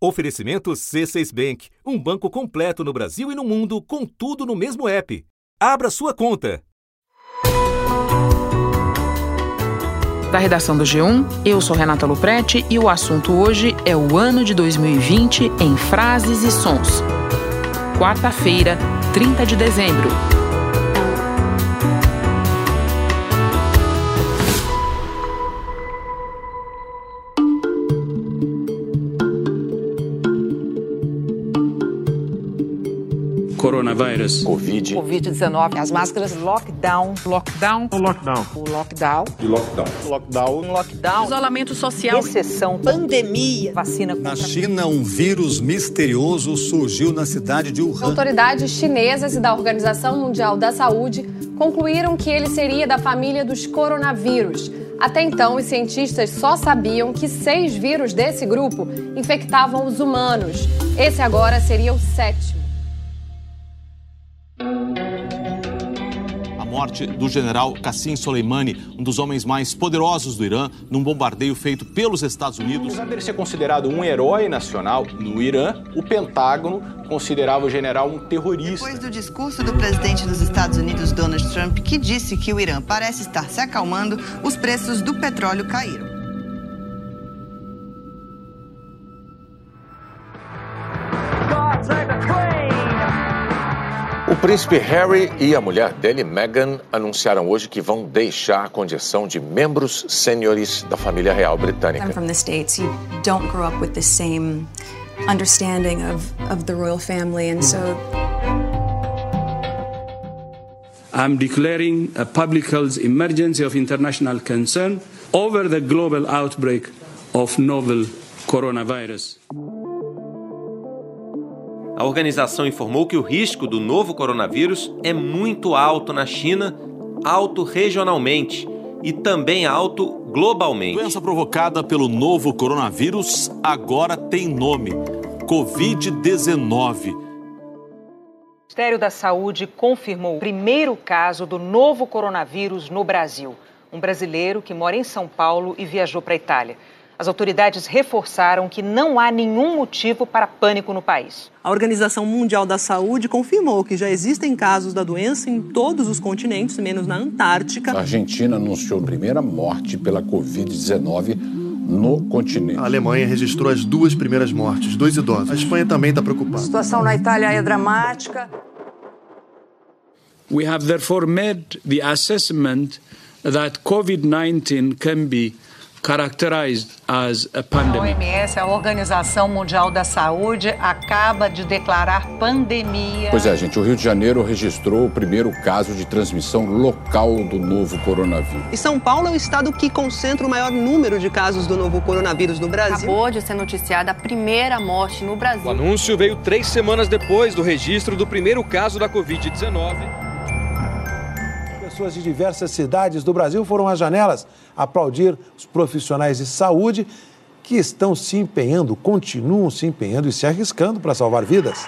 Oferecimento C6 Bank, um banco completo no Brasil e no mundo, com tudo no mesmo app. Abra sua conta. Da redação do G1, eu sou Renata Luprete e o assunto hoje é o ano de 2020 em frases e sons. Quarta-feira, 30 de dezembro. Coronavírus. Covid. Covid-19. As máscaras. Lockdown. Lockdown. O lockdown. O lockdown. E lockdown. Lockdown. Lockdown. Isolamento social. Recessão. Pandemia. Vacina Na. China, um vírus misterioso surgiu na cidade de Wuhan. Autoridades chinesas e da Organização Mundial da Saúde concluíram que ele seria da família dos coronavírus. Até então, os cientistas só sabiam que seis vírus desse grupo infectavam os humanos. Esse agora seria o sétimo. Morte do general Qassim Soleimani, um dos homens mais poderosos do Irã, num bombardeio feito pelos Estados Unidos. Apesar dele ser considerado um herói nacional no Irã, o Pentágono considerava o general um terrorista. Depois do discurso do presidente dos Estados Unidos, Donald Trump, que disse que o Irã parece estar se acalmando, os preços do petróleo caíram. Príncipe Harry e a mulher dele, Meghan, anunciaram hoje que vão deixar a condição de membros sêniores da família real britânica. I'm from the States. You don't grow up with the same understanding of, of the royal family, and so I'm declaring a public health emergency of international concern over the global outbreak of novel coronavirus. A organização informou que o risco do novo coronavírus é muito alto na China, alto regionalmente e também alto globalmente. A doença provocada pelo novo coronavírus agora tem nome: Covid-19. O Ministério da Saúde confirmou o primeiro caso do novo coronavírus no Brasil. Um brasileiro que mora em São Paulo e viajou para a Itália. As autoridades reforçaram que não há nenhum motivo para pânico no país. A Organização Mundial da Saúde confirmou que já existem casos da doença em todos os continentes, menos na Antártica. A Argentina anunciou a primeira morte pela Covid-19 no continente. A Alemanha registrou as duas primeiras mortes, dois idosos. A Espanha também está A preocupada. situação na Itália é dramática. We have therefore made the assessment that COVID 19 can be characterized as a A pandemic. OMS, a Organização Mundial da Saúde, acaba de declarar pandemia. Pois é, gente, o Rio de Janeiro registrou o primeiro caso de transmissão local do novo coronavírus. E São Paulo é o estado que concentra o maior número de casos do novo coronavírus no Brasil. Acabou de ser noticiada a primeira morte no Brasil. O anúncio veio três semanas depois do registro do primeiro caso da Covid-19. Pessoas de diversas cidades do Brasil foram às janelas aplaudir os profissionais de saúde que estão se empenhando, continuam se empenhando e se arriscando para salvar vidas.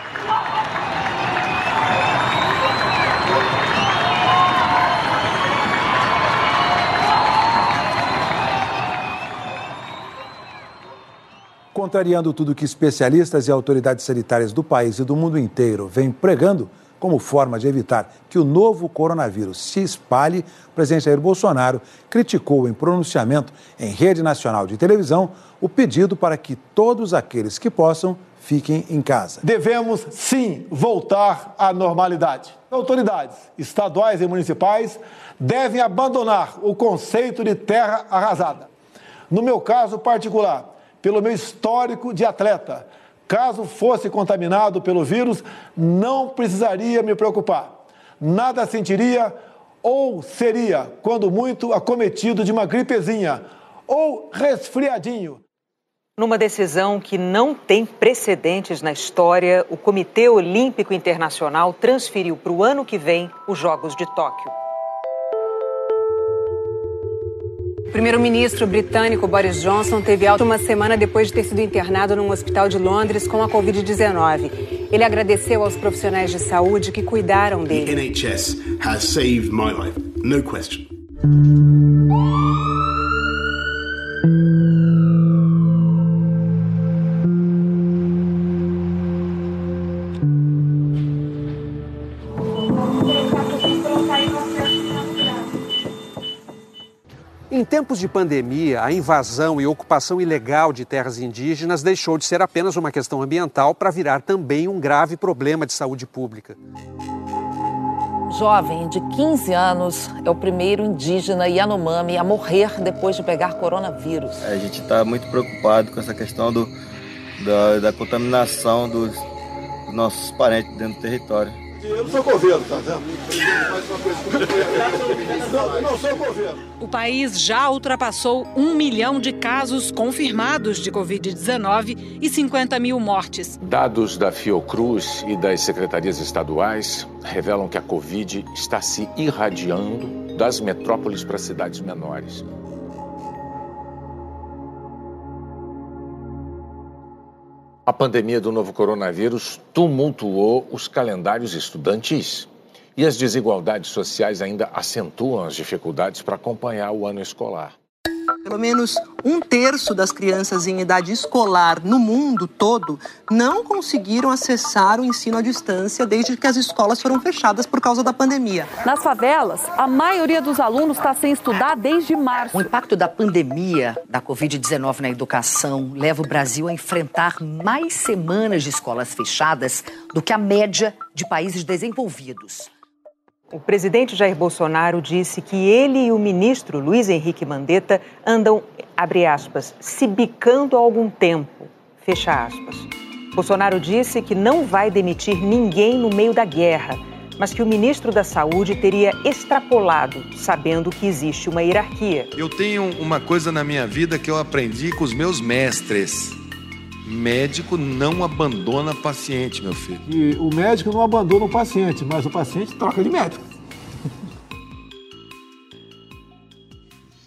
Contrariando tudo que especialistas e autoridades sanitárias do país e do mundo inteiro vêm pregando como forma de evitar que o novo coronavírus se espalhe, o presidente Jair Bolsonaro criticou em pronunciamento em rede nacional de televisão o pedido para que todos aqueles que possam fiquem em casa. Devemos sim voltar à normalidade. Autoridades estaduais e municipais devem abandonar o conceito de terra arrasada. No meu caso particular, pelo meu histórico de atleta, caso fosse contaminado pelo vírus, não precisaria me preocupar. Nada sentiria ou seria, quando muito, acometido de uma gripezinha ou resfriadinho. Numa decisão que não tem precedentes na história, o Comitê Olímpico Internacional transferiu para o ano que vem os Jogos de Tóquio. Primeiro-ministro britânico Boris Johnson teve alta uma semana depois de ter sido internado num hospital de Londres com a Covid-19. Ele agradeceu aos profissionais de saúde que cuidaram dele. NHS has saved my life, no question. Em tempos de pandemia, a invasão e ocupação ilegal de terras indígenas deixou de ser apenas uma questão ambiental para virar também um grave problema de saúde pública. Jovem de 15 anos é o primeiro indígena Yanomami a morrer depois de pegar coronavírus. A gente está muito preocupado com essa questão do, da, da contaminação dos, dos nossos parentes dentro do território. Eu não sou governo, tá vendo? Não, não sou governo. O país já ultrapassou um milhão de casos confirmados de Covid-19 e 50 mil mortes. Dados da Fiocruz e das secretarias estaduais revelam que a Covid está se irradiando das metrópoles para cidades menores. A pandemia do novo coronavírus tumultuou os calendários estudantis. E as desigualdades sociais ainda acentuam as dificuldades para acompanhar o ano escolar. Pelo menos um terço das crianças em idade escolar no mundo todo não conseguiram acessar o ensino à distância desde que as escolas foram fechadas por causa da pandemia. Nas favelas, a maioria dos alunos está sem estudar desde março. O impacto da pandemia da Covid-19 na educação leva o Brasil a enfrentar mais semanas de escolas fechadas do que a média de países desenvolvidos. O presidente Jair Bolsonaro disse que ele e o ministro Luiz Henrique Mandetta andam, abre aspas, se bicando há algum tempo, fecha aspas. Bolsonaro disse que não vai demitir ninguém no meio da guerra, mas que o ministro da Saúde teria extrapolado, sabendo que existe uma hierarquia. Eu tenho uma coisa na minha vida que eu aprendi com os meus mestres. Médico não abandona paciente, meu filho. E o médico não abandona o paciente, mas o paciente troca de médico.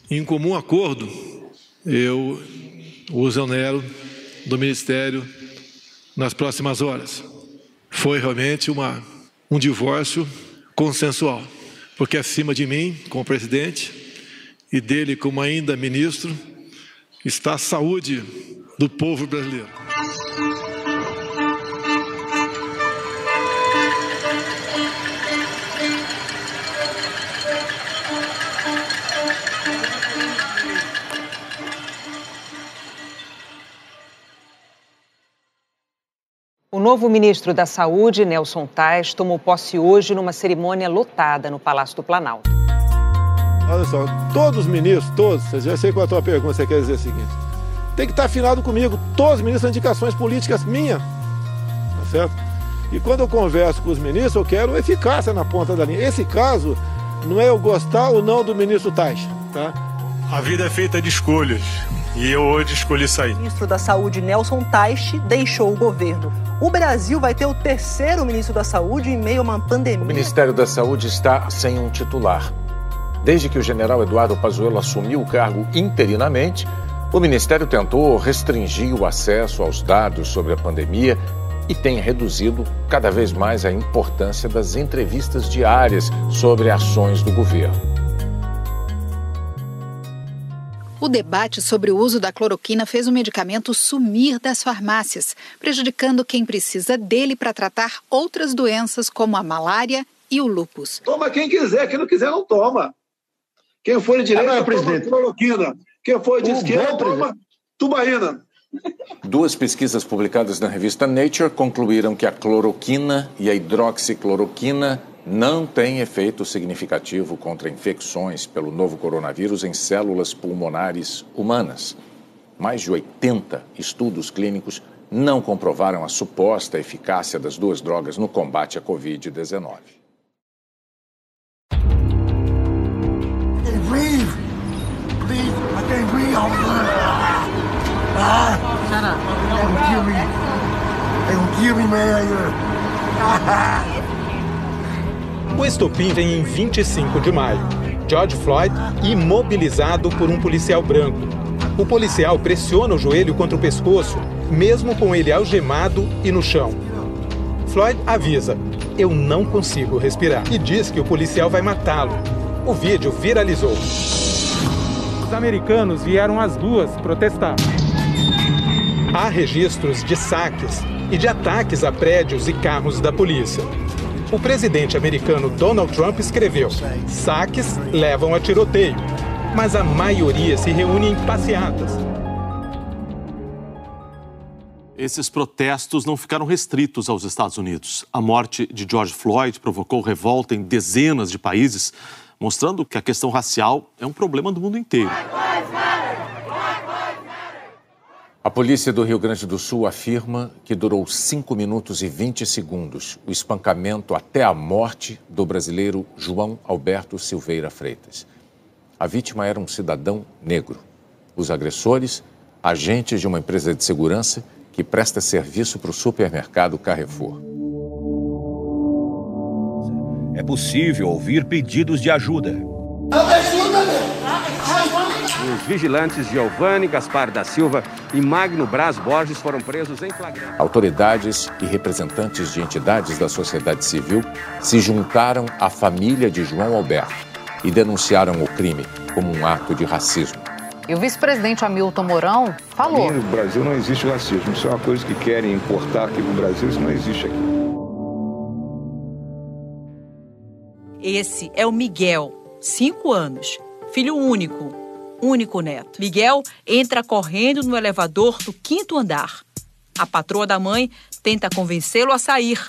Em comum acordo, eu o exonero do Ministério nas próximas horas. Foi realmente uma, um divórcio consensual, porque acima de mim, como presidente, e dele como ainda ministro, está a saúde do povo brasileiro. O novo ministro da Saúde, Nelson Tais, tomou posse hoje numa cerimônia lotada no Palácio do Planalto. Olha só, todos os ministros, todos, já sei qual é a tua pergunta, você quer dizer o seguinte tem que estar afinado comigo. Todos os ministros são indicações políticas minhas. Tá certo? E quando eu converso com os ministros, eu quero eficácia na ponta da linha. Esse caso não é eu gostar ou não do ministro Tais, tá? A vida é feita de escolhas. E eu hoje escolhi sair. O ministro da Saúde, Nelson Teich, deixou o governo. O Brasil vai ter o terceiro ministro da Saúde em meio a uma pandemia. O Ministério da Saúde está sem um titular. Desde que o general Eduardo Pazuello assumiu o cargo interinamente, o Ministério tentou restringir o acesso aos dados sobre a pandemia e tem reduzido cada vez mais a importância das entrevistas diárias sobre ações do governo. O debate sobre o uso da cloroquina fez o medicamento sumir das farmácias, prejudicando quem precisa dele para tratar outras doenças como a malária e o lúpus. Toma quem quiser, quem não quiser não toma. Quem for de direita, ah, toma cloroquina. Quem foi de esquerda, toma tubaína. Duas pesquisas publicadas na revista Nature concluíram que a cloroquina e a hidroxicloroquina não têm efeito significativo contra infecções pelo novo coronavírus em células pulmonares humanas. Mais de 80 estudos clínicos não comprovaram a suposta eficácia das duas drogas no combate à Covid-19. Ah, Shut up. They gonna kill me. They gonna kill me, man. O estopim vem em 25 de maio. George Floyd imobilizado por um policial branco. O policial pressiona o joelho contra o pescoço, mesmo com ele algemado e no chão. Floyd avisa: Eu não consigo respirar. E diz que o policial vai matá-lo. O vídeo viralizou americanos vieram às ruas protestar. Há registros de saques e de ataques a prédios e carros da polícia. O presidente americano Donald Trump escreveu: saques levam a tiroteio. mas a maioria se reúne em passeatas. Esses protestos não ficaram restritos aos Estados Unidos. A morte de George Floyd provocou revolta em dezenas de países, mostrando que a questão racial é um problema do mundo inteiro. A polícia do Rio Grande do Sul afirma que durou 5 minutos e 20 segundos o espancamento até a morte do brasileiro João Alberto Silveira Freitas. A vítima era um cidadão negro. Os agressores, agentes de uma empresa de segurança que presta serviço para o supermercado Carrefour. É possível ouvir pedidos de ajuda. Os vigilantes Giovanni Gaspar da Silva e Magno Braz Borges foram presos em flagrante. Autoridades e representantes de entidades da sociedade civil se juntaram à família de João Alberto e denunciaram o crime como um ato de racismo. E o vice-presidente Hamilton Mourão falou. No Brasil não existe racismo. Isso é uma coisa que querem importar aqui no Brasil, isso não existe aqui. Esse é o Miguel, cinco anos, filho único único neto. Miguel entra correndo no elevador do quinto andar. A patroa da mãe tenta convencê-lo a sair.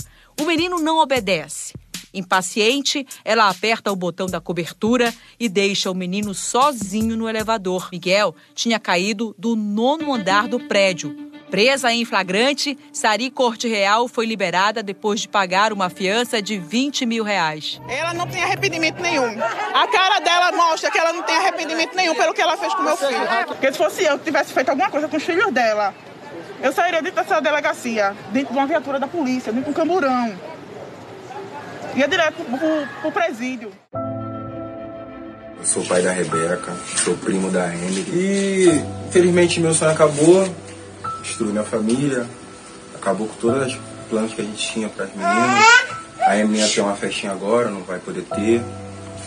O menino não obedece. Impaciente, ela aperta o botão da cobertura e deixa o menino sozinho no elevador. Miguel tinha caído do nono andar do prédio. Presa em flagrante, Sari Corte Real foi liberada depois de pagar uma fiança de 20 mil reais. Ela não tem arrependimento nenhum. A cara dela mostra que ela não tem arrependimento nenhum pelo que ela fez com meu filho. Porque se fosse eu que tivesse feito alguma coisa com os filhos dela, eu sairia dentro dessa delegacia, dentro de uma viatura da polícia, dentro de um camburão. Ia direto pro, pro, pro presídio. Eu sou pai da Rebeca, sou primo da Emily. E infelizmente meu sonho acabou destruiu minha família, acabou com todos os planos que a gente tinha para as meninas. A Emily ia ter uma festinha agora, não vai poder ter.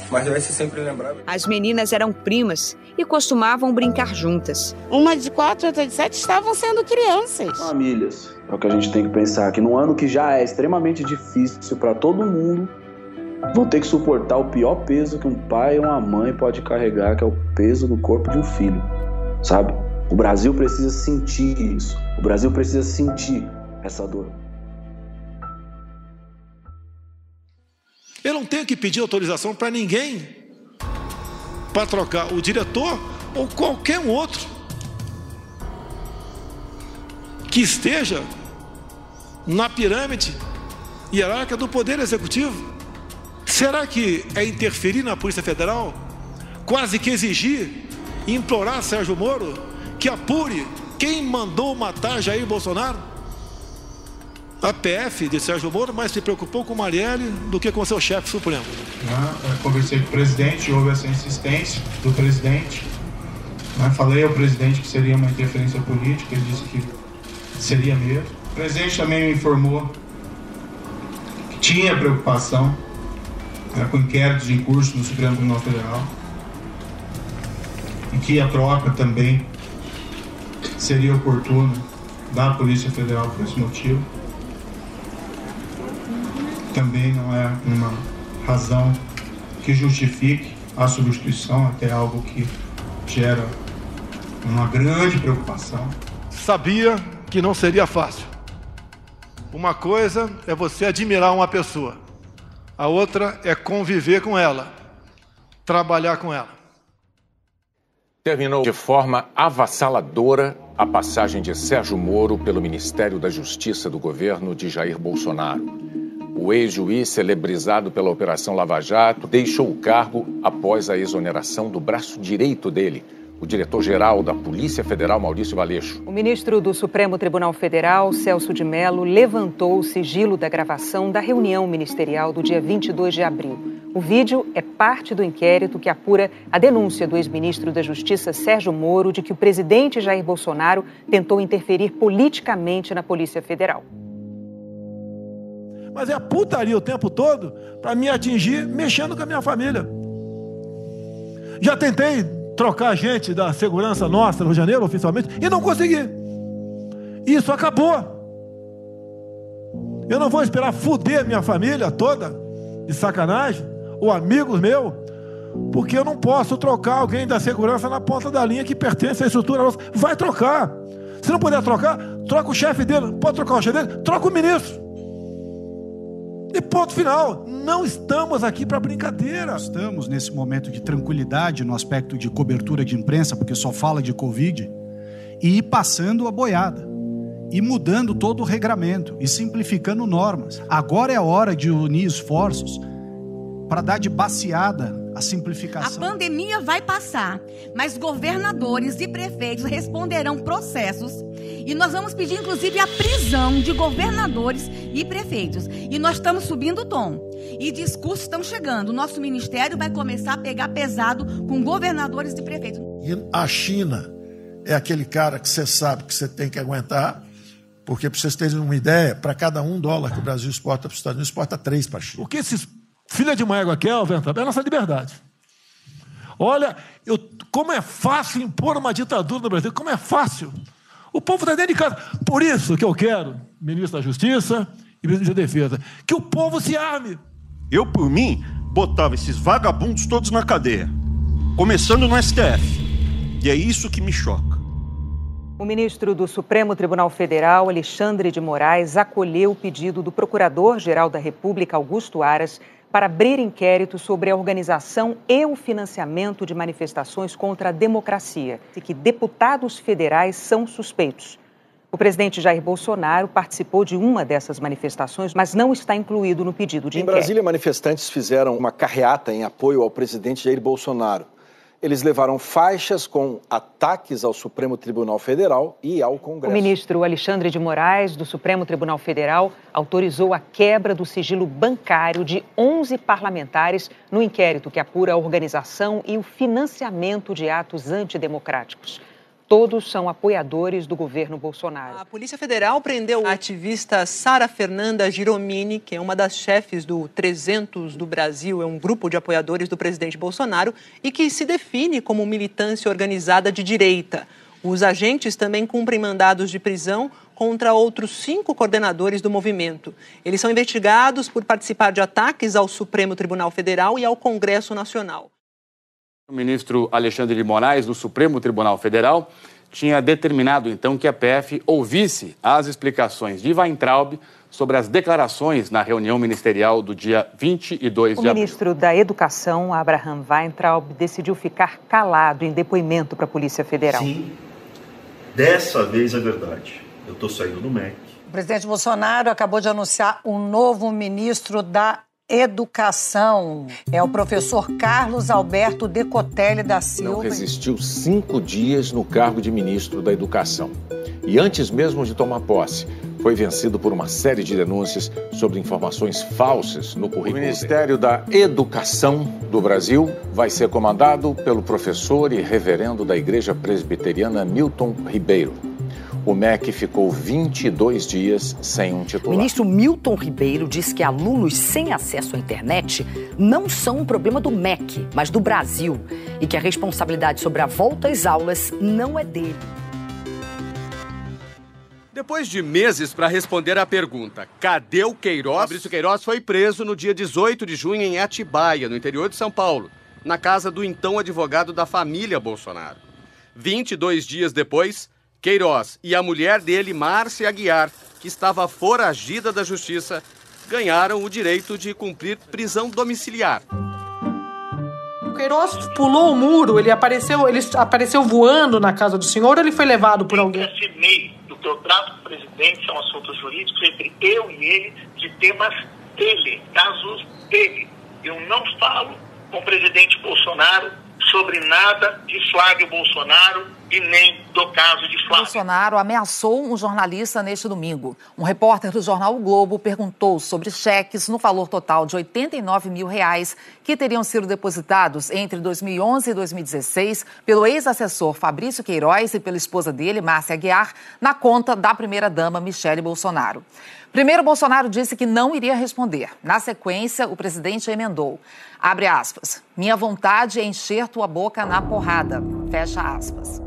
Mas vai ser sempre lembrado. As meninas eram primas e costumavam brincar juntas. Uma de quatro, outra de sete estavam sendo crianças. Famílias. É o que a gente tem que pensar, que num ano que já é extremamente difícil para todo mundo, vão ter que suportar o pior peso que um pai ou uma mãe pode carregar, que é o peso do corpo de um filho, sabe? O Brasil precisa sentir isso. O Brasil precisa sentir essa dor. Eu não tenho que pedir autorização para ninguém para trocar o diretor ou qualquer um outro que esteja na pirâmide hierárquica do Poder Executivo. Será que é interferir na Polícia Federal? Quase que exigir, implorar Sérgio Moro que apure quem mandou matar Jair Bolsonaro? A PF de Sérgio Moro mais se preocupou com Marielle do que com seu chefe supremo. Eu conversei com o presidente, houve essa insistência do presidente. Falei ao presidente que seria uma interferência política, ele disse que seria mesmo. O presidente também me informou que tinha preocupação né, com inquéritos em curso no Supremo Tribunal Federal e que a troca também seria oportuno da Polícia Federal por esse motivo. Também não é uma razão que justifique a substituição, até algo que gera uma grande preocupação. Sabia que não seria fácil. Uma coisa é você admirar uma pessoa, a outra é conviver com ela, trabalhar com ela. Terminou de forma avassaladora a passagem de Sérgio Moro pelo Ministério da Justiça do governo de Jair Bolsonaro. O ex-juiz, celebrizado pela Operação Lava Jato, deixou o cargo após a exoneração do braço direito dele, o diretor-geral da Polícia Federal, Maurício Valeixo. O ministro do Supremo Tribunal Federal, Celso de Mello, levantou o sigilo da gravação da reunião ministerial do dia 22 de abril. O vídeo é parte do inquérito que apura a denúncia do ex-ministro da Justiça, Sérgio Moro, de que o presidente Jair Bolsonaro tentou interferir politicamente na Polícia Federal. Mas é putaria o tempo todo para me atingir mexendo com a minha família. Já tentei trocar gente da segurança nossa no janeiro, oficialmente, e não consegui. Isso acabou. Eu não vou esperar fuder minha família toda, de sacanagem, ou amigos meus, Porque eu não posso trocar alguém da segurança na ponta da linha que pertence à estrutura nossa. Vai trocar. Se não puder trocar, troca o chefe dele. Pode trocar o chefe dele? Troca o ministro. E ponto final. Não estamos aqui para brincadeira. Estamos nesse momento de tranquilidade no aspecto de cobertura de imprensa, porque só fala de Covid, e passando a boiada. E mudando todo o regramento e simplificando normas. Agora é a hora de unir esforços para dar de baseada a simplificação. A pandemia vai passar, mas governadores e prefeitos responderão processos e nós vamos pedir inclusive a prisão de governadores e prefeitos. E nós estamos subindo o tom. E discursos estão chegando. O nosso ministério vai começar a pegar pesado com governadores e prefeitos. E a China é aquele cara que você sabe que você tem que aguentar. Porque, para vocês terem uma ideia, para cada um dólar que o Brasil exporta para os Estados Unidos, exporta três para a China. O que esses filha de uma égua querem, é a nossa liberdade. Olha, eu, como é fácil impor uma ditadura no Brasil, como é fácil. O povo está dentro de casa. Por isso que eu quero, ministro da Justiça e ministro da Defesa, que o povo se arme. Eu, por mim, botava esses vagabundos todos na cadeia, começando no STF. E é isso que me choca. O ministro do Supremo Tribunal Federal, Alexandre de Moraes, acolheu o pedido do Procurador-Geral da República, Augusto Aras, para abrir inquérito sobre a organização e o financiamento de manifestações contra a democracia e que deputados federais são suspeitos. O presidente Jair Bolsonaro participou de uma dessas manifestações, mas não está incluído no pedido de em inquérito. Em Brasília, manifestantes fizeram uma carreata em apoio ao presidente Jair Bolsonaro. Eles levaram faixas com ataques ao Supremo Tribunal Federal e ao Congresso. O ministro Alexandre de Moraes, do Supremo Tribunal Federal, autorizou a quebra do sigilo bancário de 11 parlamentares no inquérito que apura a organização e o financiamento de atos antidemocráticos. Todos são apoiadores do governo Bolsonaro. A Polícia Federal prendeu a ativista Sara Fernanda Giromini, que é uma das chefes do 300 do Brasil, é um grupo de apoiadores do presidente Bolsonaro e que se define como militância organizada de direita. Os agentes também cumprem mandados de prisão contra outros cinco coordenadores do movimento. Eles são investigados por participar de ataques ao Supremo Tribunal Federal e ao Congresso Nacional. O ministro Alexandre de Moraes, do Supremo Tribunal Federal, tinha determinado então que a PF ouvisse as explicações de Weintraub sobre as declarações na reunião ministerial do dia 22 o de abril. O ministro da Educação, Abraham Weintraub, decidiu ficar calado em depoimento para a Polícia Federal. Sim, dessa vez é verdade. Eu estou saindo do MEC. O presidente Bolsonaro acabou de anunciar um novo ministro da Educação. É o professor Carlos Alberto Decotelli da Silva. Não resistiu cinco dias no cargo de ministro da Educação. E antes mesmo de tomar posse, foi vencido por uma série de denúncias sobre informações falsas no currículo. O Ministério da Educação do Brasil vai ser comandado pelo professor e reverendo da Igreja Presbiteriana Milton Ribeiro o MEC ficou 22 dias sem um titular. O ministro Milton Ribeiro diz que alunos sem acesso à internet não são um problema do MEC, mas do Brasil, e que a responsabilidade sobre a volta às aulas não é dele. Depois de meses para responder à pergunta, cadê o Queiroz? Fabrício Queiroz foi preso no dia 18 de junho em Atibaia, no interior de São Paulo, na casa do então advogado da família Bolsonaro. 22 dias depois, Queiroz e a mulher dele, Márcia Aguiar, que estava foragida da justiça, ganharam o direito de cumprir prisão domiciliar. O Queiroz pulou o muro, ele apareceu, ele apareceu voando na casa do senhor ou ele foi levado por alguém? Eu assinei do que eu trato com o presidente são assuntos jurídicos entre eu e ele de temas dele, casos dele. Eu não falo com o presidente Bolsonaro sobre nada de Flávio Bolsonaro e nem do caso de Flávio. Bolsonaro ameaçou um jornalista neste domingo. Um repórter do jornal o Globo perguntou sobre cheques no valor total de 89 mil reais que teriam sido depositados entre 2011 e 2016 pelo ex-assessor Fabrício Queiroz e pela esposa dele, Márcia Aguiar, na conta da primeira-dama Michele Bolsonaro. Primeiro, Bolsonaro disse que não iria responder. Na sequência, o presidente emendou. Abre aspas. Minha vontade é encher tua boca na porrada. Fecha aspas.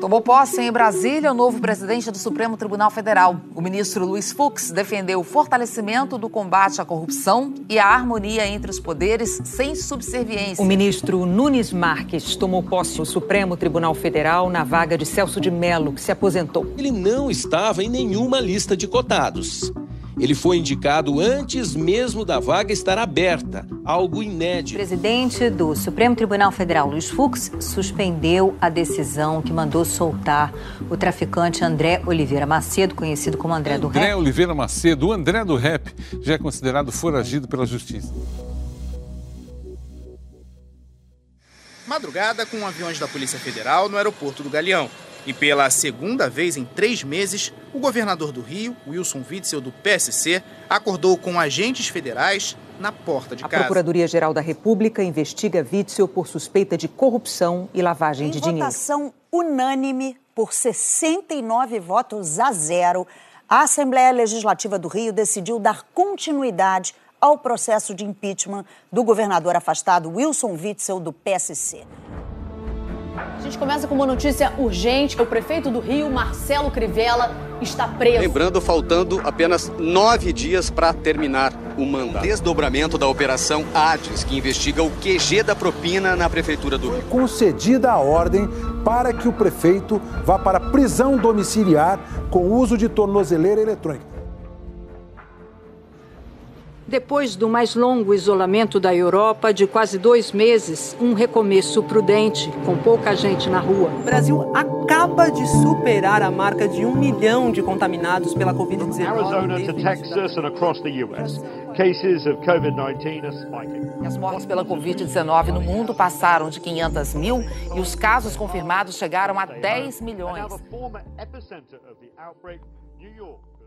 Tomou posse em Brasília o novo presidente do Supremo Tribunal Federal. O ministro Luiz Fux defendeu o fortalecimento do combate à corrupção e a harmonia entre os poderes sem subserviência. O ministro Nunes Marques tomou posse no Supremo Tribunal Federal na vaga de Celso de Mello, que se aposentou. Ele não estava em nenhuma lista de cotados. Ele foi indicado antes mesmo da vaga estar aberta, algo inédito. O presidente do Supremo Tribunal Federal, Luiz Fux, suspendeu a decisão que mandou soltar o traficante André Oliveira Macedo, conhecido como André do Rap. André Oliveira Macedo, o André do Rap, já é considerado foragido pela justiça. Madrugada com aviões da Polícia Federal no aeroporto do Galeão. E pela segunda vez em três meses, o governador do Rio, Wilson Witzel, do PSC, acordou com agentes federais na porta de A casa. Procuradoria-Geral da República investiga Witzel por suspeita de corrupção e lavagem Em de dinheiro. votação unânime, por 69 votos a zero, a Assembleia Legislativa do Rio decidiu dar continuidade ao processo de impeachment do governador afastado Wilson Witzel, do PSC. A gente começa com uma notícia urgente. O prefeito do Rio, Marcelo Crivella, está preso. Lembrando, faltando apenas nove dias para terminar o mandato. Desdobramento da Operação Hades, que investiga o QG da propina na Prefeitura do Rio. concedida a ordem para que o prefeito vá para prisão domiciliar com uso de tornozeleira eletrônica. Depois do mais longo isolamento da Europa, de quase dois meses, um recomeço prudente, com pouca gente na rua. O Brasil acaba de superar a marca de um milhão de contaminados pela Covid-19. Arizona to Texas and across the U.S. Cases of COVID-19 are spiking. As mortes pela Covid-19 no mundo passaram de 500 mil e os casos confirmados chegaram a 10 milhões. New York,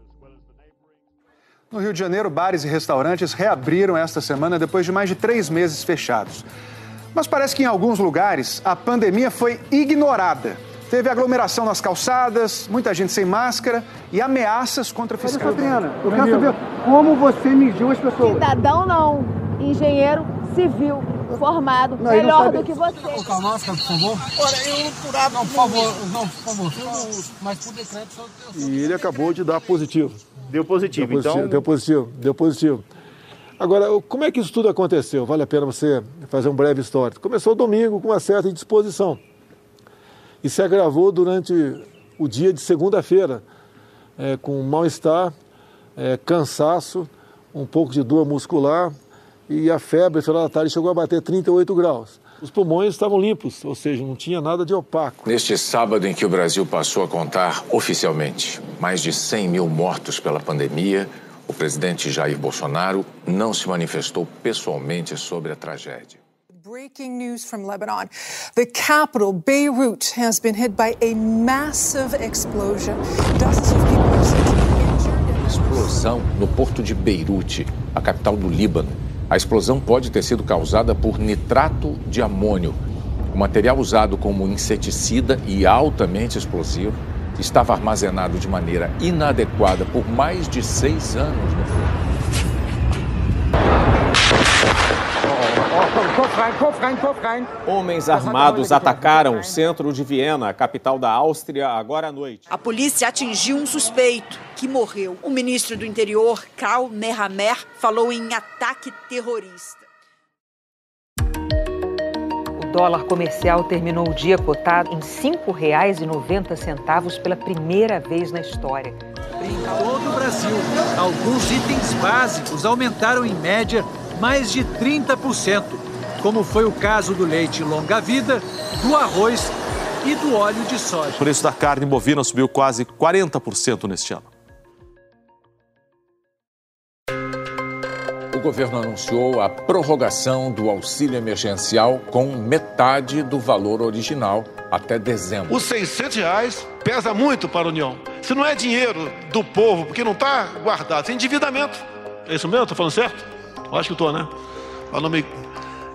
No Rio de Janeiro, bares e restaurantes reabriram esta semana depois de mais de três meses fechados. Mas parece que em alguns lugares a pandemia foi ignorada. Teve aglomeração nas calçadas, muita gente sem máscara e ameaças contra fiscais. Adriana, eu quero saber como você mediu as pessoas. Cidadão não, engenheiro civil formado, Não, não melhor do que você. Colocar a máscara, por favor. Olha, eu hábito. Não, por favor, não, por favor, eu não mas por decreto só E ele acabou de dar positivo. Deu positivo, deu positivo então- Deu positivo, deu positivo. Agora, como é que isso tudo aconteceu? Vale a pena você fazer um breve histórico. Começou domingo com uma certa indisposição. E se agravou durante o dia de segunda-feira, é, com mal-estar, é, cansaço, um pouco de dor muscular e a febre, final da tarde, chegou a bater 38 graus. Os pulmões estavam limpos, ou seja, não tinha nada de opaco. Neste sábado em que o Brasil passou a contar oficialmente mais de 100 mil mortos pela pandemia, o presidente Jair Bolsonaro não se manifestou pessoalmente sobre a tragédia. Breaking news from Lebanon. The capital, Beirut, has been hit by a massive explosion. Dozens of people. Explosão no porto de Beirute, a capital do Líbano. A explosão pode ter sido causada por nitrato de amônio. O material usado como inseticida e altamente explosivo estava armazenado de maneira inadequada por mais de seis anos no Homens armados atacaram o centro de Viena, a capital da Áustria, agora à noite. A polícia atingiu um suspeito que morreu. O ministro do Interior, Karl Nehammer, falou em ataque terrorista. O dólar comercial terminou o dia cotado em R$ 5,90 pela primeira vez na história. Em todo o Brasil, alguns itens básicos aumentaram em média mais de 30%, como foi o caso do leite longa-vida, do arroz e do óleo de soja. O preço da carne bovina subiu quase 40% neste ano. O governo anunciou a prorrogação do auxílio emergencial com metade do valor original até dezembro. Os 600 reais pesa muito para a União. Se não é dinheiro do povo, porque não está guardado, é endividamento. É isso mesmo? Estou falando certo? Eu acho que estou, né? Para não me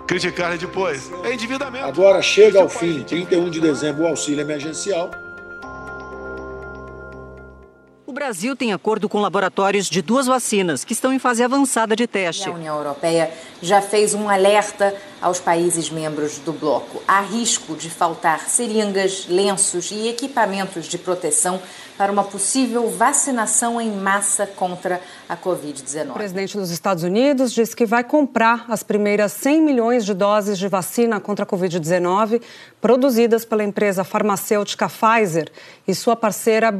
criticarem depois. É endividamento. Agora chega ao fim, 31 de dezembro, o auxílio emergencial. O Brasil tem acordo com laboratórios de duas vacinas que estão em fase avançada de teste. A União Europeia já fez um alerta aos países membros do bloco. Há risco de faltar seringas, lenços e equipamentos de proteção para uma possível vacinação em massa contra a Covid-19. O presidente dos Estados Unidos disse que vai comprar as primeiras 100 milhões de doses de vacina contra a Covid-19 produzidas pela empresa farmacêutica Pfizer e sua parceira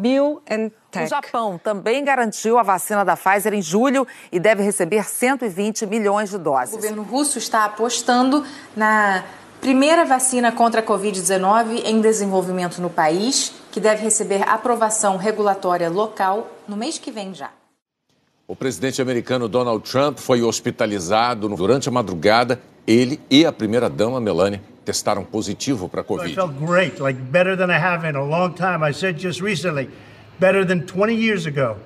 BioNTech. O Japão também garantiu a vacina da Pfizer em julho e deve receber 120 milhões de doses. O governo russo está apostando na primeira vacina contra a Covid-19 em desenvolvimento no país, que deve receber aprovação regulatória local no mês que vem já. O presidente americano Donald Trump foi hospitalizado durante a madrugada. Ele e a primeira-dama Melania testaram positivo para a Covid. I felt great, like better than I have in a long time. I said just recently, better than 20 years ago.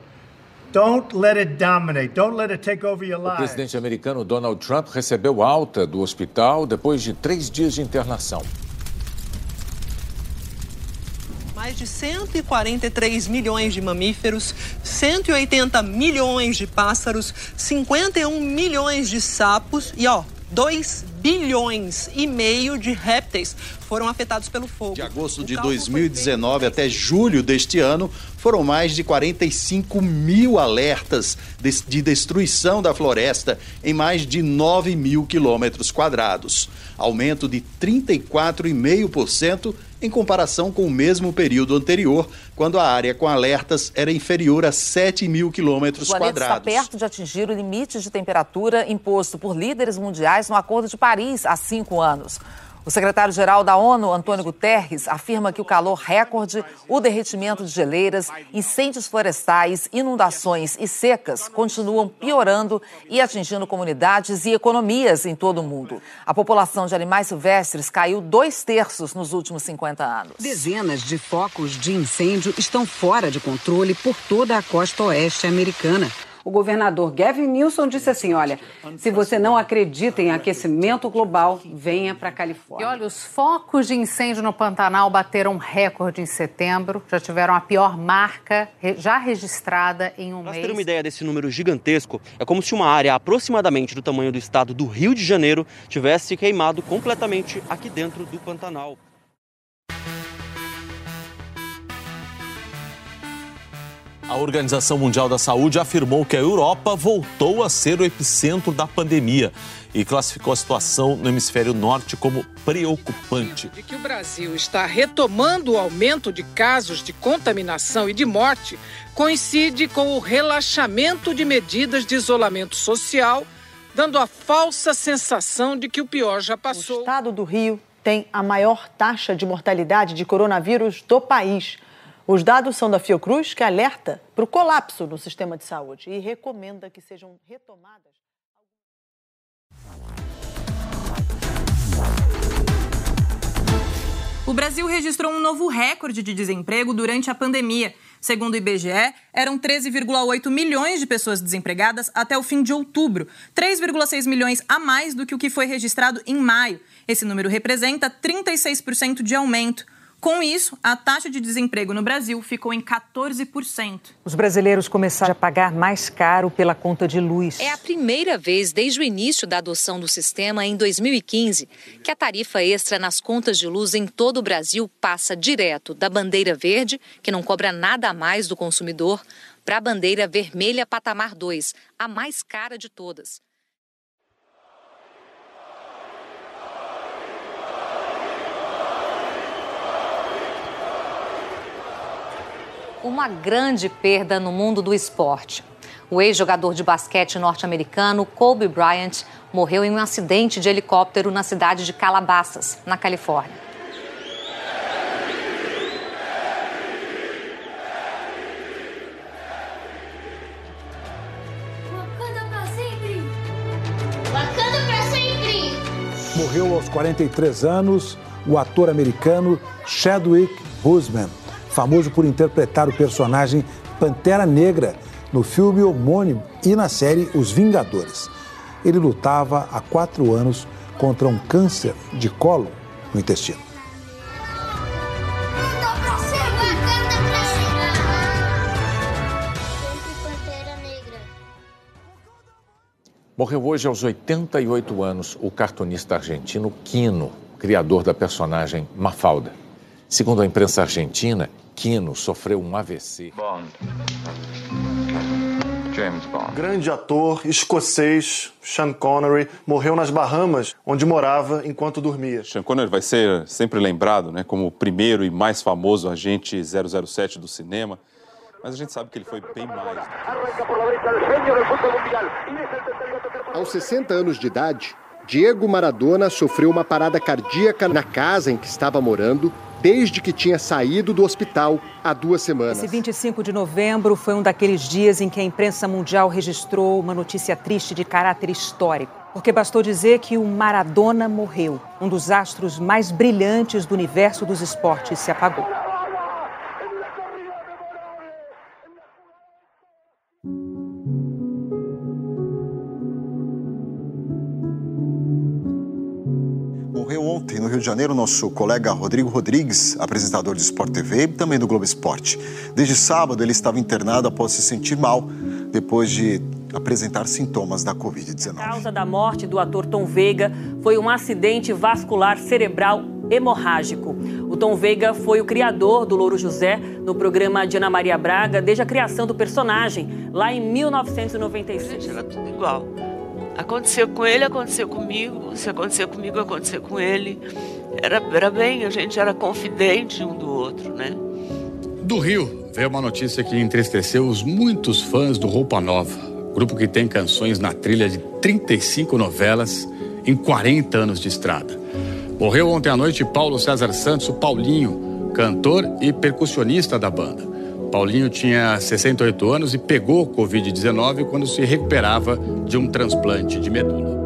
Don't let it dominate. Don't let it take over your O life. presidente americano Donald Trump recebeu alta do hospital depois de três dias de internação. Mais de 143 milhões de mamíferos, 180 milhões de pássaros, 51 milhões de sapos e, ó, 2 bilhões e meio de répteis foram afetados pelo fogo. De agosto de 2019 até julho deste ano, foram mais de 45 mil alertas de, de destruição da floresta em mais de 9 mil quilômetros quadrados. Aumento de 34,5% em comparação com o mesmo período anterior, quando a área com alertas era inferior a 7 mil quilômetros planeta está quadrados. perto de atingir o limite de temperatura imposto por líderes mundiais no Acordo de Paris há cinco anos. O secretário-geral da ONU, Antônio Guterres, afirma que o calor recorde, o derretimento de geleiras, incêndios florestais, inundações e secas continuam piorando e atingindo comunidades e economias em todo o mundo. A população de animais silvestres caiu dois terços nos últimos 50 anos. Dezenas de focos de incêndio estão fora de controle por toda a costa oeste americana. O governador Gavin Newsom disse assim: olha, se você não acredita em aquecimento global, venha para a E Califórnia. olha, os focos de incêndio no Pantanal bateram recorde em setembro, já tiveram a pior marca já registrada em um Para mês. ter uma ideia desse número gigantesco, é como se uma área aproximadamente do tamanho do estado do Rio de Janeiro tivesse queimado completamente aqui dentro do Pantanal. A Organização Mundial da Saúde afirmou que a Europa voltou a ser o epicentro da pandemia e classificou a situação no hemisfério norte como preocupante. de que o Brasil está retomando o aumento de casos de contaminação e de morte coincide com o relaxamento de medidas de isolamento social, dando a falsa sensação de que o pior já passou. O estado do Rio tem a maior taxa de mortalidade de coronavírus do país. Os dados são da Fiocruz, que alerta para o colapso no sistema de saúde e recomenda que sejam retomadas. O Brasil registrou um novo recorde de desemprego durante a pandemia. Segundo o IBGE, eram 13,8 milhões de pessoas desempregadas até o fim de outubro, 3,6 milhões a mais do que o que foi registrado em maio. Esse número representa 36% de aumento. Com isso, a taxa de desemprego no Brasil ficou em 14%. Os brasileiros começaram a pagar mais caro pela conta de luz. É a primeira vez desde o início da adoção do sistema em 2015 que a tarifa extra nas contas de luz em todo o Brasil passa direto da bandeira verde, que não cobra nada a mais do consumidor, para a bandeira vermelha patamar 2, a mais cara de todas. Uma grande perda no mundo do esporte. O ex-jogador de basquete norte-americano Kobe Bryant morreu em um acidente de helicóptero na cidade de Calabasas, na Califórnia. Wakanda pra sempre! Wakanda pra sempre! Morreu aos 43 anos o ator americano Chadwick Boseman, famoso por interpretar o personagem Pantera Negra no filme homônimo e na série Os Vingadores. Ele lutava há quatro anos contra um câncer de colo no intestino. Morreu hoje aos 88 anos o cartunista argentino Quino, criador da personagem Mafalda. Segundo a imprensa argentina, Quino sofreu um AVC. Bond. James Bond. Grande ator escocês, Sean Connery, morreu nas Bahamas, onde morava enquanto dormia. Sean Connery vai ser sempre lembrado né, como o primeiro e mais famoso agente 007 do cinema. Mas a gente sabe que ele foi bem mais. Aos 60 anos de idade, Diego Maradona sofreu uma parada cardíaca na casa em que estava morando desde que tinha saído do hospital há duas semanas. Esse 25 de novembro foi um daqueles dias em que a imprensa mundial registrou uma notícia triste de caráter histórico. Porque bastou dizer que o Maradona morreu. Um dos astros mais brilhantes do universo dos esportes se apagou. Ontem no Rio de Janeiro nosso colega Rodrigo Rodrigues, apresentador de Sport TV e também do Globo Esporte. Desde sábado ele estava internado após se sentir mal depois de apresentar sintomas da Covid-19. A causa da morte do ator Tom Veiga foi um acidente vascular cerebral hemorrágico. O Tom Veiga foi o criador do Louro José no programa de Ana Maria Braga desde a criação do personagem, lá em 1996. Gente, era tudo igual. Aconteceu com ele, aconteceu comigo. Se aconteceu comigo, aconteceu com ele. Era, era bem, a gente era confidente um do outro, né? Do Rio, veio uma notícia que entristeceu os muitos fãs do Roupa Nova, grupo que tem canções na trilha de 35 novelas em 40 anos de estrada. Morreu ontem à noite Paulo César Santos, o Paulinho, cantor e percussionista da banda. Paulinho tinha 68 anos e pegou Covid-19 quando se recuperava de um transplante de medula.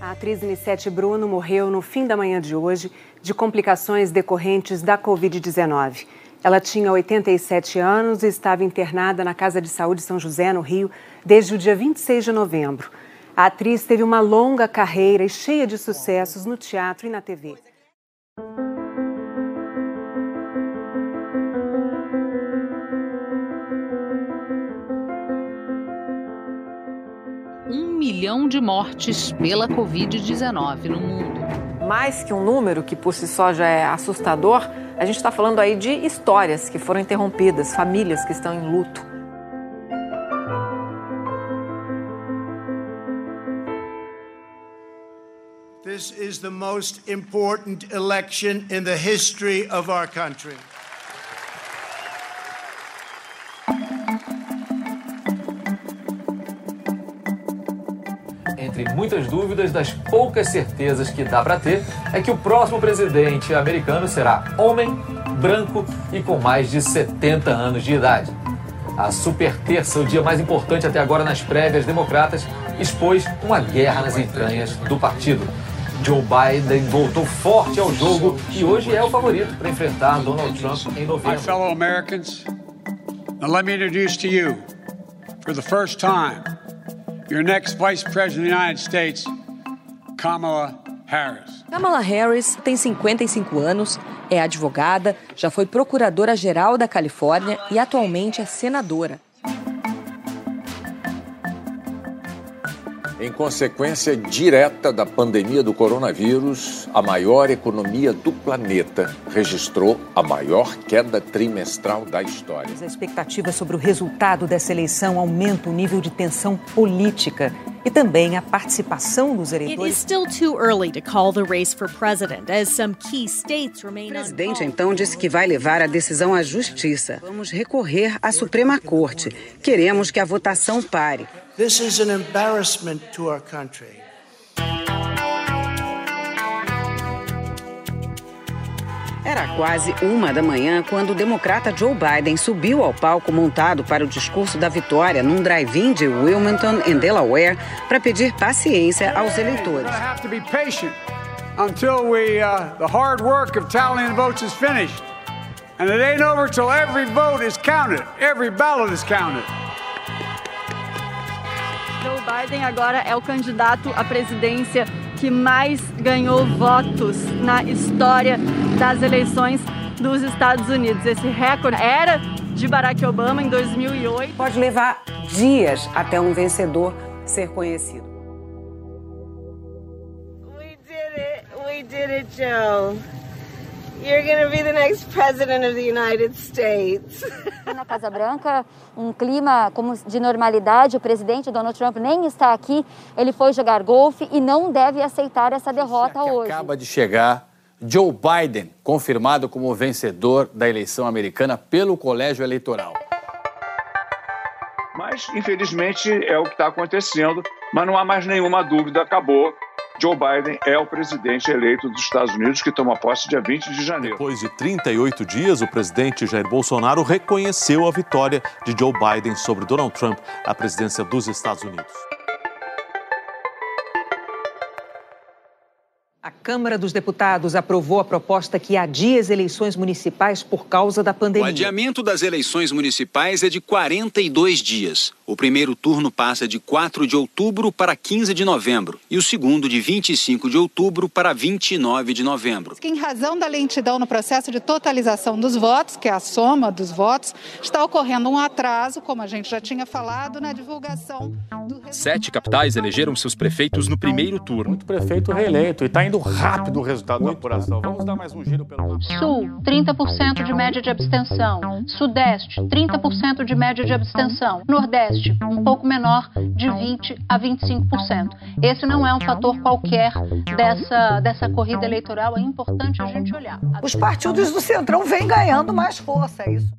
A atriz Nissete Bruno morreu no fim da manhã de hoje de complicações decorrentes da Covid-19. Ela tinha 87 anos e estava internada na Casa de Saúde São José, no Rio, desde o dia 26 de novembro. A atriz teve uma longa carreira e cheia de sucessos no teatro e na TV. Um milhão de mortes pela Covid-19 no mundo. Mais que um número que por si só já é assustador, a gente está falando aí de histórias que foram interrompidas, famílias que estão em luto. This is the most important election in the history of our country. Entre muitas dúvidas, das poucas certezas que dá para ter é que o próximo presidente americano será homem, branco e com mais de 70 anos de idade. A super terça, o dia mais importante até agora nas prévias democratas, expôs uma guerra nas entranhas do partido. Joe Biden voltou forte ao jogo e hoje é o favorito para enfrentar Donald Trump em novembro. My fellow Americans, now let me introduce to you, for the first time, your next Vice President of the United States, Kamala Harris. Kamala Harris tem 55 anos, é advogada, já foi procuradora-geral da Califórnia e atualmente é senadora. Em consequência direta da pandemia do coronavírus, a maior economia do planeta registrou a maior queda trimestral da história. A expectativa sobre o resultado dessa eleição aumenta o nível de tensão política e também a participação dos eleitores. O presidente então disse que vai levar a decisão à justiça. Vamos recorrer à Suprema Corte. Queremos que a votação pare. This is an embarrassment to our country. Era quase uma da manhã quando o democrata Joe Biden subiu ao palco montado para o discurso da vitória num drive-in de Wilmington, em Delaware, para pedir paciência aos eleitores. Until we, uh, the hard work of tallying the votes is finished. And it ain't over till every vote is counted, every ballot is counted. Biden agora é o candidato à presidência que mais ganhou votos na história das eleições dos Estados Unidos. Esse recorde era de Barack Obama em 2008. Pode levar dias até um vencedor ser conhecido. We did it. We did it, Joe. You're going to be the next president of the United States. Na Casa Branca, um clima como de normalidade. O presidente Donald Trump nem está aqui. Ele foi jogar golfe e não deve aceitar essa derrota hoje. Acaba de chegar Joe Biden, confirmado como vencedor da eleição americana pelo Colégio Eleitoral. Mas, infelizmente, é o que está acontecendo. Mas não há mais nenhuma dúvida, acabou. Joe Biden é o presidente eleito dos Estados Unidos que toma posse dia 20 de janeiro. Depois de 38 dias, o presidente Jair Bolsonaro reconheceu a vitória de Joe Biden sobre Donald Trump à presidência dos Estados Unidos. A Câmara dos Deputados aprovou a proposta que adia as eleições municipais por causa da pandemia. O adiamento das eleições municipais é de 42 dias. O primeiro turno passa de 4 de outubro para 15 de novembro e o segundo de 25 de outubro para 29 de novembro. Em razão da lentidão no processo de totalização dos votos, que é a soma dos votos, está ocorrendo um atraso, como a gente já tinha falado, na divulgação do Sete capitais elegeram seus prefeitos no primeiro turno. Muito prefeito reeleito e está indo rápido o resultado da apuração. Vamos dar mais um giro pelo mapa. Sul, 30% de média de abstenção. Sudeste, 30% de média de abstenção. Nordeste, um pouco menor, de 20% a 25%. Esse não é um fator qualquer dessa, dessa corrida eleitoral, é importante a gente olhar. Os partidos do Centrão vêm ganhando mais força, é isso.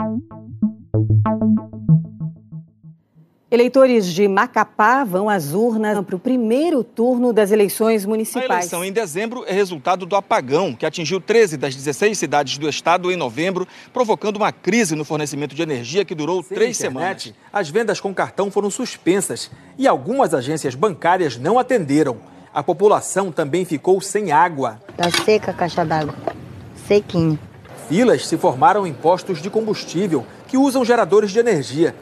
Eleitores de Macapá vão às urnas para o primeiro turno das eleições A municipais. eleição em dezembro é resultado do apagão que atingiu 13 das 16 cidades do estado em novembro, provocando uma crise no fornecimento de energia que durou três internet, semanas. As vendas com cartão foram suspensas e algumas agências bancárias não atenderam. A população também ficou sem água. Tá seca a caixa d'água. Sequinha. Filas se formaram em postos de combustível que usam geradores de energia.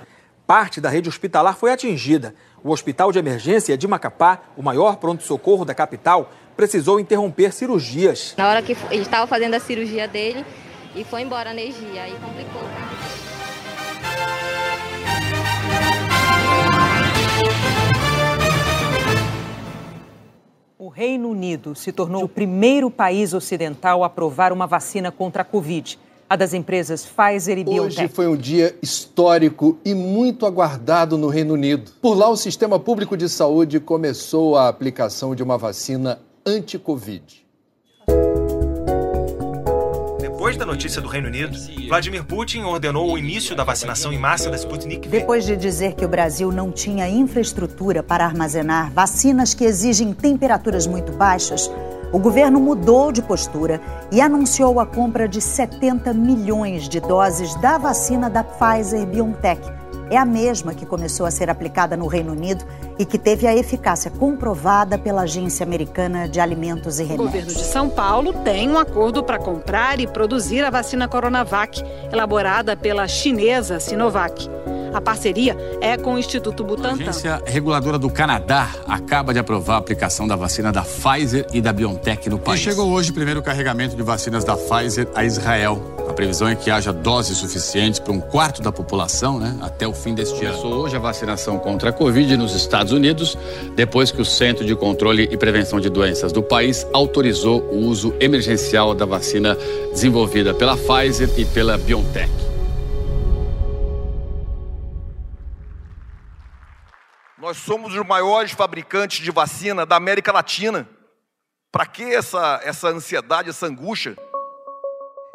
Parte da rede hospitalar foi atingida. O Hospital de Emergência de Macapá, o maior pronto-socorro da capital, precisou interromper cirurgias. Na hora que ele estava fazendo a cirurgia dele e foi embora a energia, aí complicou. O Reino Unido se tornou o primeiro país ocidental a aprovar uma vacina contra a Covid, a das empresas Pfizer e Hoje BioNTech. foi um dia histórico e muito aguardado no Reino Unido. Por lá, o sistema público de saúde começou a aplicação de uma vacina anti-Covid. Depois da notícia do Reino Unido, Vladimir Putin ordenou o início da vacinação em massa da Sputnik V. Depois de dizer que o Brasil não tinha infraestrutura para armazenar vacinas que exigem temperaturas muito baixas, o governo mudou de postura e anunciou a compra de 70 milhões de doses da vacina da Pfizer BioNTech. É a mesma que começou a ser aplicada no Reino Unido e que teve a eficácia comprovada pela Agência Americana de Alimentos e O Remédios. governo de São Paulo tem um acordo para comprar e produzir a vacina Coronavac, elaborada pela chinesa Sinovac. A parceria é com o Instituto A Butantan. agência reguladora do Canadá acaba de aprovar a aplicação da vacina da Pfizer e da BioNTech no país. E chegou hoje o primeiro carregamento de vacinas da Pfizer a Israel. A previsão é que haja doses suficientes para um quarto da população né, até o fim deste ano. Começou hoje a vacinação contra a Covid nos Estados Unidos, depois que o Centro de Controle e Prevenção de Doenças do país autorizou o uso emergencial da vacina desenvolvida pela Pfizer e pela BioNTech. Nós somos os maiores fabricantes de vacina da América Latina. Para que essa, essa ansiedade, essa angústia?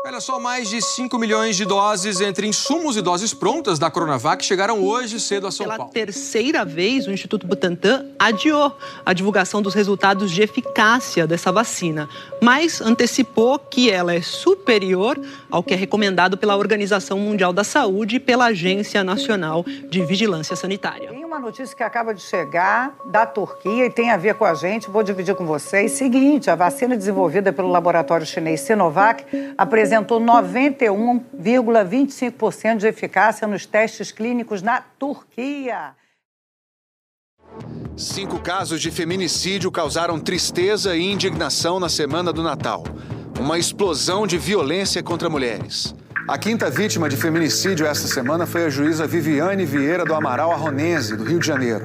Olha só, mais de 5 milhões de doses entre insumos e doses prontas da Coronavac chegaram hoje cedo a São Pela Paulo. terceira vez, o Instituto Butantan adiou a divulgação dos resultados de eficácia dessa vacina, mas antecipou que ela é superior ao que é recomendado pela Organização Mundial da Saúde e pela Agência Nacional de Vigilância Sanitária. Uma notícia que acaba de chegar da Turquia e tem a ver com a gente, vou dividir com vocês. Seguinte, a vacina desenvolvida pelo laboratório chinês Sinovac apresentou 91,25% de eficácia nos testes clínicos na Turquia. Cinco casos de feminicídio causaram tristeza e indignação na semana do Natal. Uma explosão de violência contra mulheres. A quinta vítima de feminicídio esta semana foi a juíza Viviane Vieira do Amaral Arronense, do Rio de Janeiro.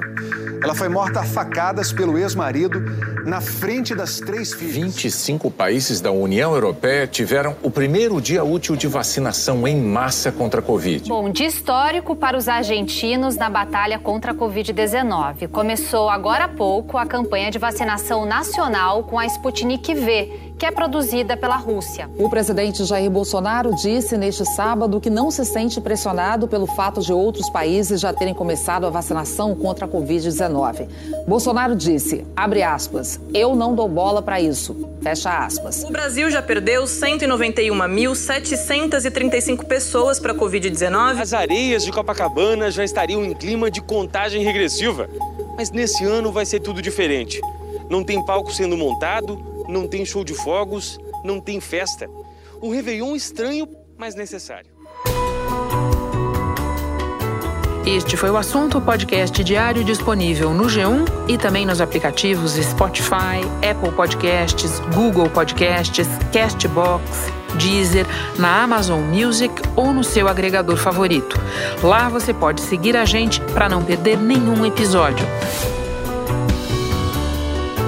Ela foi morta a facadas pelo ex-marido na frente das três filhas. 25 países da União Europeia tiveram o primeiro dia útil de vacinação em massa contra a Covid. Bom, dia histórico para os argentinos na batalha contra a Covid-19. Começou agora há pouco a campanha de vacinação nacional com a Sputnik V que é produzida pela Rússia. O presidente Jair Bolsonaro disse neste sábado que não se sente pressionado pelo fato de outros países já terem começado a vacinação contra a Covid-19. Bolsonaro disse, abre aspas, eu não dou bola para isso, fecha aspas. O Brasil já perdeu 191.735 pessoas para a Covid-19. As areias de Copacabana já estariam em clima de contagem regressiva. Mas nesse ano vai ser tudo diferente. Não tem palco sendo montado, não tem show de fogos, não tem festa. Um Réveillon estranho, mas necessário. Este foi o assunto podcast diário disponível no G1 e também nos aplicativos Spotify, Apple Podcasts, Google Podcasts, Castbox, Deezer, na Amazon Music ou no seu agregador favorito. Lá você pode seguir a gente para não perder nenhum episódio.